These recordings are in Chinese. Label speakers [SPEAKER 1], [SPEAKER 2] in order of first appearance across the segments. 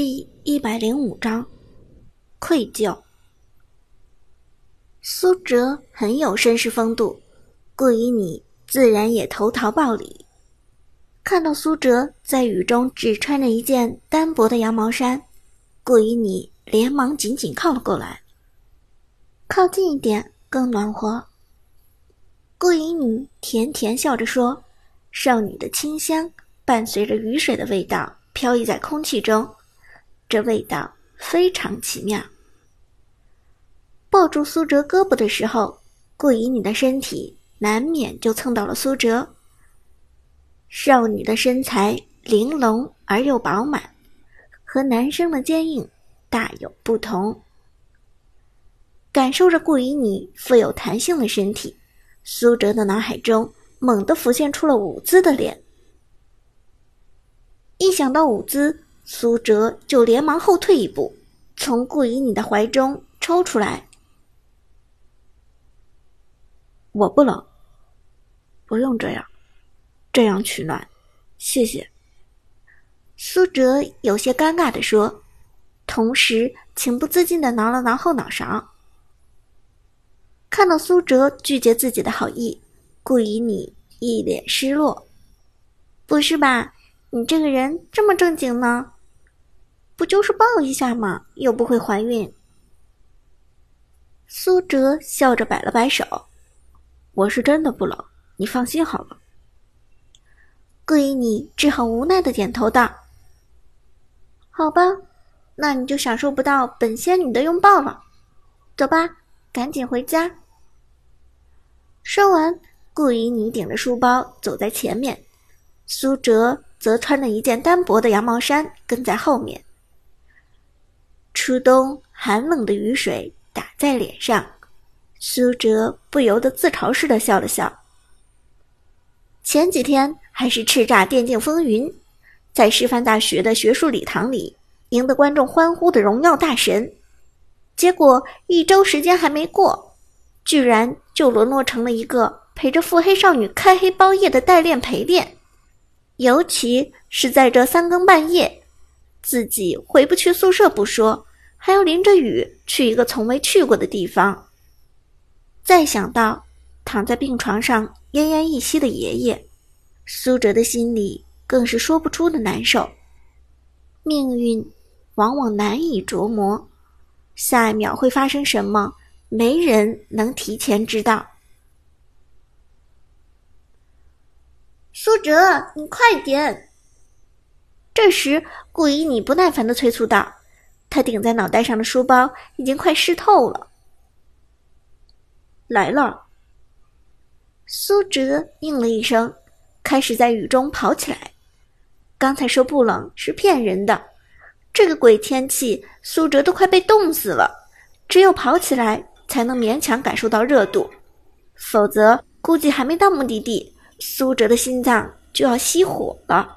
[SPEAKER 1] 第一百零五章，愧疚。苏哲很有绅士风度，顾以你自然也投桃报李。看到苏哲在雨中只穿着一件单薄的羊毛衫，顾以你连忙紧紧靠了过来。靠近一点更暖和。顾以你甜甜笑着说：“少女的清香伴随着雨水的味道飘逸在空气中。”这味道非常奇妙。抱住苏哲胳膊的时候，顾以你的身体难免就蹭到了苏哲。少女的身材玲珑而又饱满，和男生的坚硬大有不同。感受着顾以你富有弹性的身体，苏哲的脑海中猛地浮现出了舞姿的脸。一想到舞姿，苏哲就连忙后退一步，从顾以你的怀中抽出来。
[SPEAKER 2] 我不冷，不用这样，这样取暖，谢谢。
[SPEAKER 1] 苏哲有些尴尬的说，同时情不自禁的挠了挠后脑勺。看到苏哲拒绝自己的好意，顾以你一脸失落。不是吧？你这个人这么正经呢？不就是抱一下吗？又不会怀孕。苏哲笑着摆了摆手：“
[SPEAKER 2] 我是真的不冷，你放心好了。”
[SPEAKER 1] 顾以你只好无奈的点头道：“好吧，那你就享受不到本仙女的拥抱了。走吧，赶紧回家。”说完，顾以你顶着书包走在前面，苏哲则穿着一件单薄的羊毛衫跟在后面。初冬寒冷的雨水打在脸上，苏哲不由得自嘲似的笑了笑。前几天还是叱咤电竞风云，在师范大学的学术礼堂里赢得观众欢呼的荣耀大神，结果一周时间还没过，居然就沦落成了一个陪着腹黑少女开黑包夜的代练陪练，尤其是在这三更半夜，自己回不去宿舍不说。还要淋着雨去一个从未去过的地方。再想到躺在病床上奄奄一息的爷爷，苏哲的心里更是说不出的难受。命运往往难以琢磨，下一秒会发生什么，没人能提前知道。苏哲，你快点！这时，顾以你不耐烦的催促道。他顶在脑袋上的书包已经快湿透了。
[SPEAKER 2] 来了。
[SPEAKER 1] 苏哲应了一声，开始在雨中跑起来。刚才说不冷是骗人的，这个鬼天气，苏哲都快被冻死了。只有跑起来才能勉强感受到热度，否则估计还没到目的地，苏哲的心脏就要熄火了。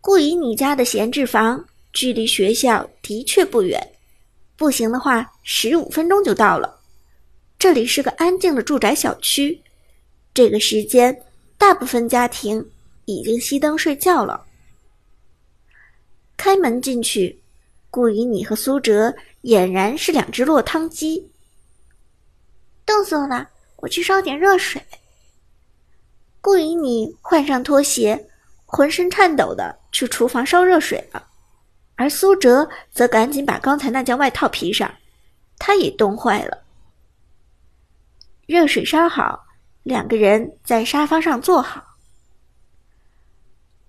[SPEAKER 1] 顾以你家的闲置房。距离学校的确不远，步行的话十五分钟就到了。这里是个安静的住宅小区，这个时间大部分家庭已经熄灯睡觉了。开门进去，顾以你和苏哲俨然是两只落汤鸡。冻死我了，我去烧点热水。顾以你换上拖鞋，浑身颤抖的去厨房烧热水了。而苏哲则赶紧把刚才那件外套披上，他也冻坏了。热水烧好，两个人在沙发上坐好。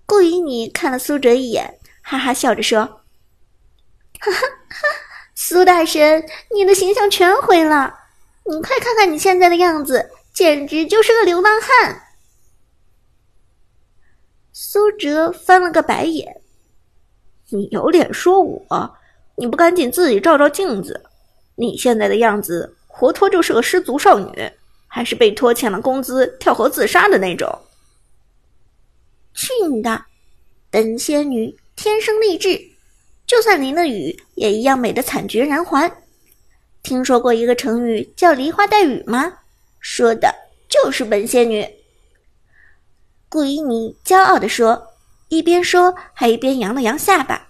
[SPEAKER 1] 顾以你看了苏哲一眼，哈哈笑着说：“哈哈，苏大神，你的形象全毁了！你快看看你现在的样子，简直就是个流浪汉。”苏哲翻了个白眼。你有脸说我？你不赶紧自己照照镜子？你现在的样子，活脱就是个失足少女，还是被拖欠了工资跳河自杀的那种。去你的！本仙女天生丽质，就算淋了雨，也一样美得惨绝人寰。听说过一个成语叫“梨花带雨”吗？说的就是本仙女。顾依妮骄傲地说。一边说还一边扬了扬下巴。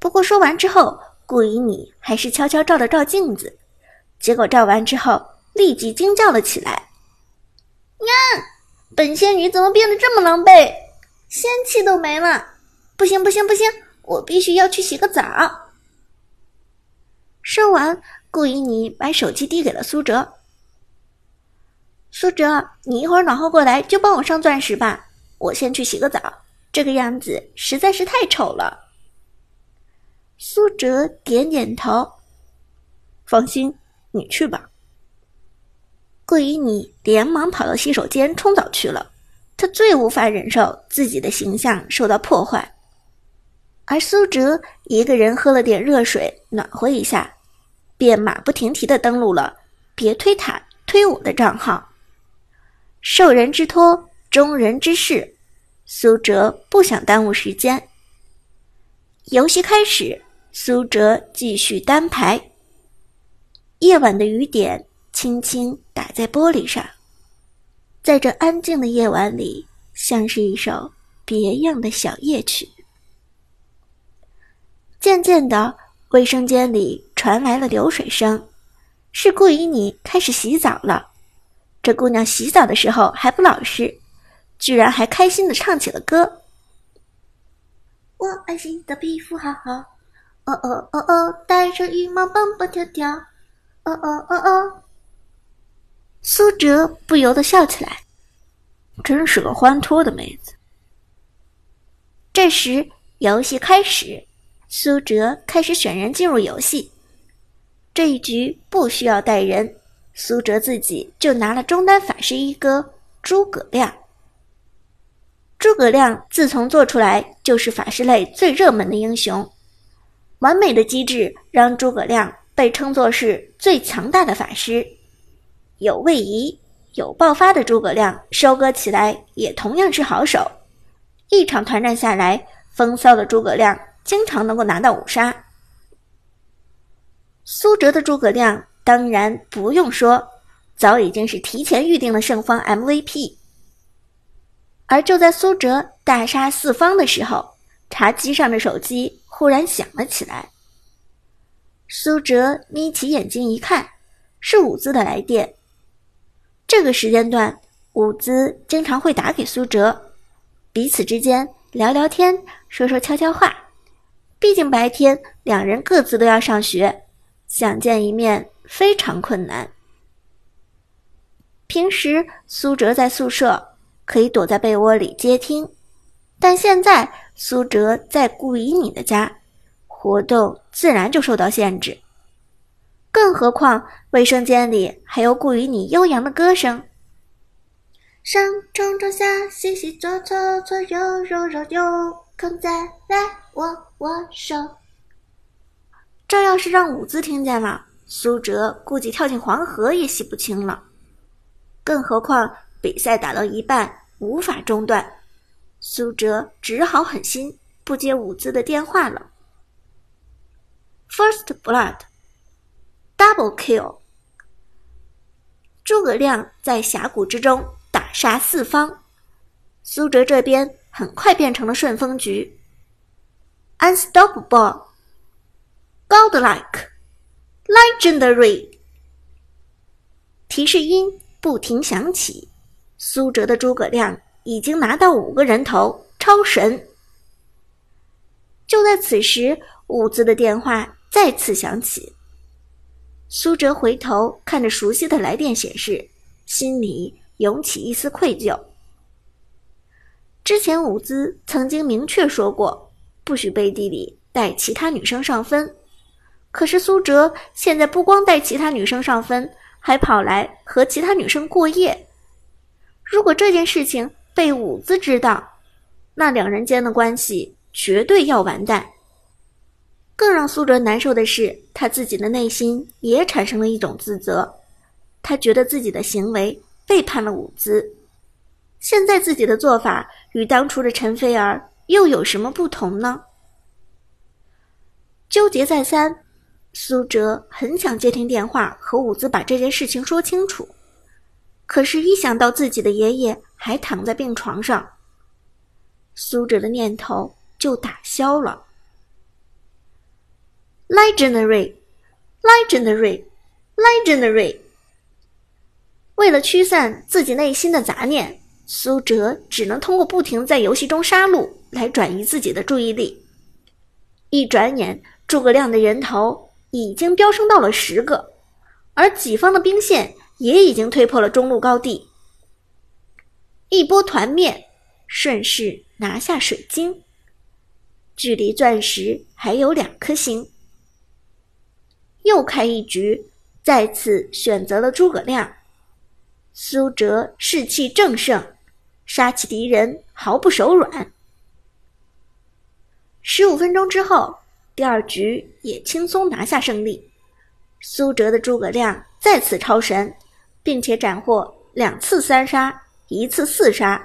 [SPEAKER 1] 不过说完之后，顾以你还是悄悄照了照镜子，结果照完之后立即惊叫了起来：“呀，本仙女怎么变得这么狼狈，仙气都没了！不行不行不行，我必须要去洗个澡。”说完，顾以你把手机递给了苏哲。苏哲，你一会儿暖和过来就帮我上钻石吧，我先去洗个澡，这个样子实在是太丑了。苏哲点点头，
[SPEAKER 2] 放心，你去吧。
[SPEAKER 1] 顾以你连忙跑到洗手间冲澡去了，他最无法忍受自己的形象受到破坏。而苏哲一个人喝了点热水暖和一下，便马不停蹄的登录了“别推塔推我”的账号。受人之托，忠人之事，苏哲不想耽误时间。游戏开始，苏哲继续单排。夜晚的雨点轻轻打在玻璃上，在这安静的夜晚里，像是一首别样的小夜曲。渐渐的，卫生间里传来了流水声，是顾以你开始洗澡了。这姑娘洗澡的时候还不老实，居然还开心的唱起了歌。我爱惜的皮肤好好，哦哦哦哦，带着羽毛蹦蹦跳跳，哦哦哦哦。苏哲不由得笑起来，
[SPEAKER 2] 真是个欢脱的妹子。
[SPEAKER 1] 这时游戏开始，苏哲开始选人进入游戏。这一局不需要带人。苏哲自己就拿了中单法师一哥诸葛亮。诸葛亮自从做出来就是法师类最热门的英雄，完美的机制让诸葛亮被称作是最强大的法师。有位移、有爆发的诸葛亮收割起来也同样是好手。一场团战下来，风骚的诸葛亮经常能够拿到五杀。苏哲的诸葛亮。当然不用说，早已经是提前预定了胜方 MVP。而就在苏哲大杀四方的时候，茶几上的手机忽然响了起来。苏哲眯起眼睛一看，是伍兹的来电。这个时间段，伍兹经常会打给苏哲，彼此之间聊聊天，说说悄悄话。毕竟白天两人各自都要上学，想见一面。非常困难。平时苏哲在宿舍可以躲在被窝里接听，但现在苏哲在顾以你的家，活动自然就受到限制。更何况卫生间里还有顾以你悠扬的歌声：“上冲冲下洗洗左搓搓右揉揉右，空再来握握手。”这要是让伍兹听见了。苏哲估计跳进黄河也洗不清了，更何况比赛打到一半无法中断，苏哲只好狠心不接伍兹的电话了。First blood，double kill，诸葛亮在峡谷之中打杀四方，苏哲这边很快变成了顺风局，unstoppable，godlike。Legendary，提示音不停响起。苏哲的诸葛亮已经拿到五个人头，超神。就在此时，伍兹的电话再次响起。苏哲回头看着熟悉的来电显示，心里涌起一丝愧疚。之前伍兹曾经明确说过，不许背地里带其他女生上分。可是苏哲现在不光带其他女生上分，还跑来和其他女生过夜。如果这件事情被伍兹知道，那两人间的关系绝对要完蛋。更让苏哲难受的是，他自己的内心也产生了一种自责，他觉得自己的行为背叛了伍兹。现在自己的做法与当初的陈菲儿又有什么不同呢？纠结再三。苏哲很想接听电话和伍兹把这件事情说清楚，可是，一想到自己的爷爷还躺在病床上，
[SPEAKER 2] 苏哲的念头就打消了。
[SPEAKER 1] Legendary，Legendary，Legendary。为了驱散自己内心的杂念，苏哲只能通过不停在游戏中杀戮来转移自己的注意力。一转眼，诸葛亮的人头已经飙升到了十个，而己方的兵线也已经推破了中路高地。一波团灭，顺势拿下水晶，距离钻石还有两颗星。又开一局，再次选择了诸葛亮。苏哲士气正盛，杀起敌人毫不手软。十五分钟之后，第二局也轻松拿下胜利。苏哲的诸葛亮再次超神，并且斩获两次三杀，一次四杀。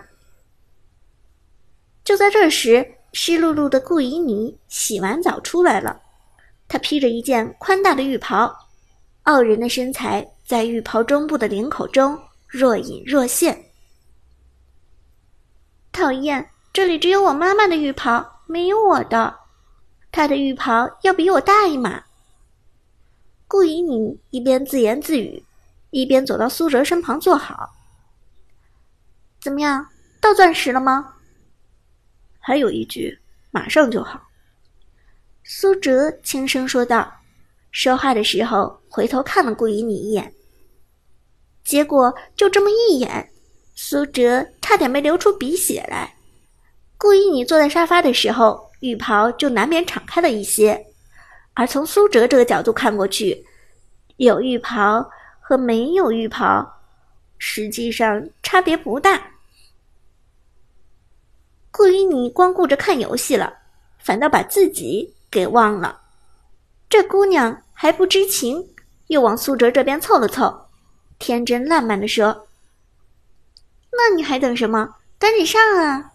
[SPEAKER 1] 就在这时，湿漉漉的顾以你洗完澡出来了。她披着一件宽大的浴袍，傲人的身材在浴袍中部的领口中若隐若现。讨厌，这里只有我妈妈的浴袍。没有我的，她的浴袍要比我大一码。顾以你一边自言自语，一边走到苏哲身旁坐好。怎么样，到钻石了吗？
[SPEAKER 2] 还有一局，马上就好。
[SPEAKER 1] 苏哲轻声说道，说话的时候回头看了顾以你一眼。结果就这么一眼，苏哲差点没流出鼻血来。顾以你坐在沙发的时候，浴袍就难免敞开了一些，而从苏哲这个角度看过去，有浴袍和没有浴袍，实际上差别不大。顾以你光顾着看游戏了，反倒把自己给忘了。这姑娘还不知情，又往苏哲这边凑了凑，天真烂漫的说：“那你还等什么？赶紧上啊！”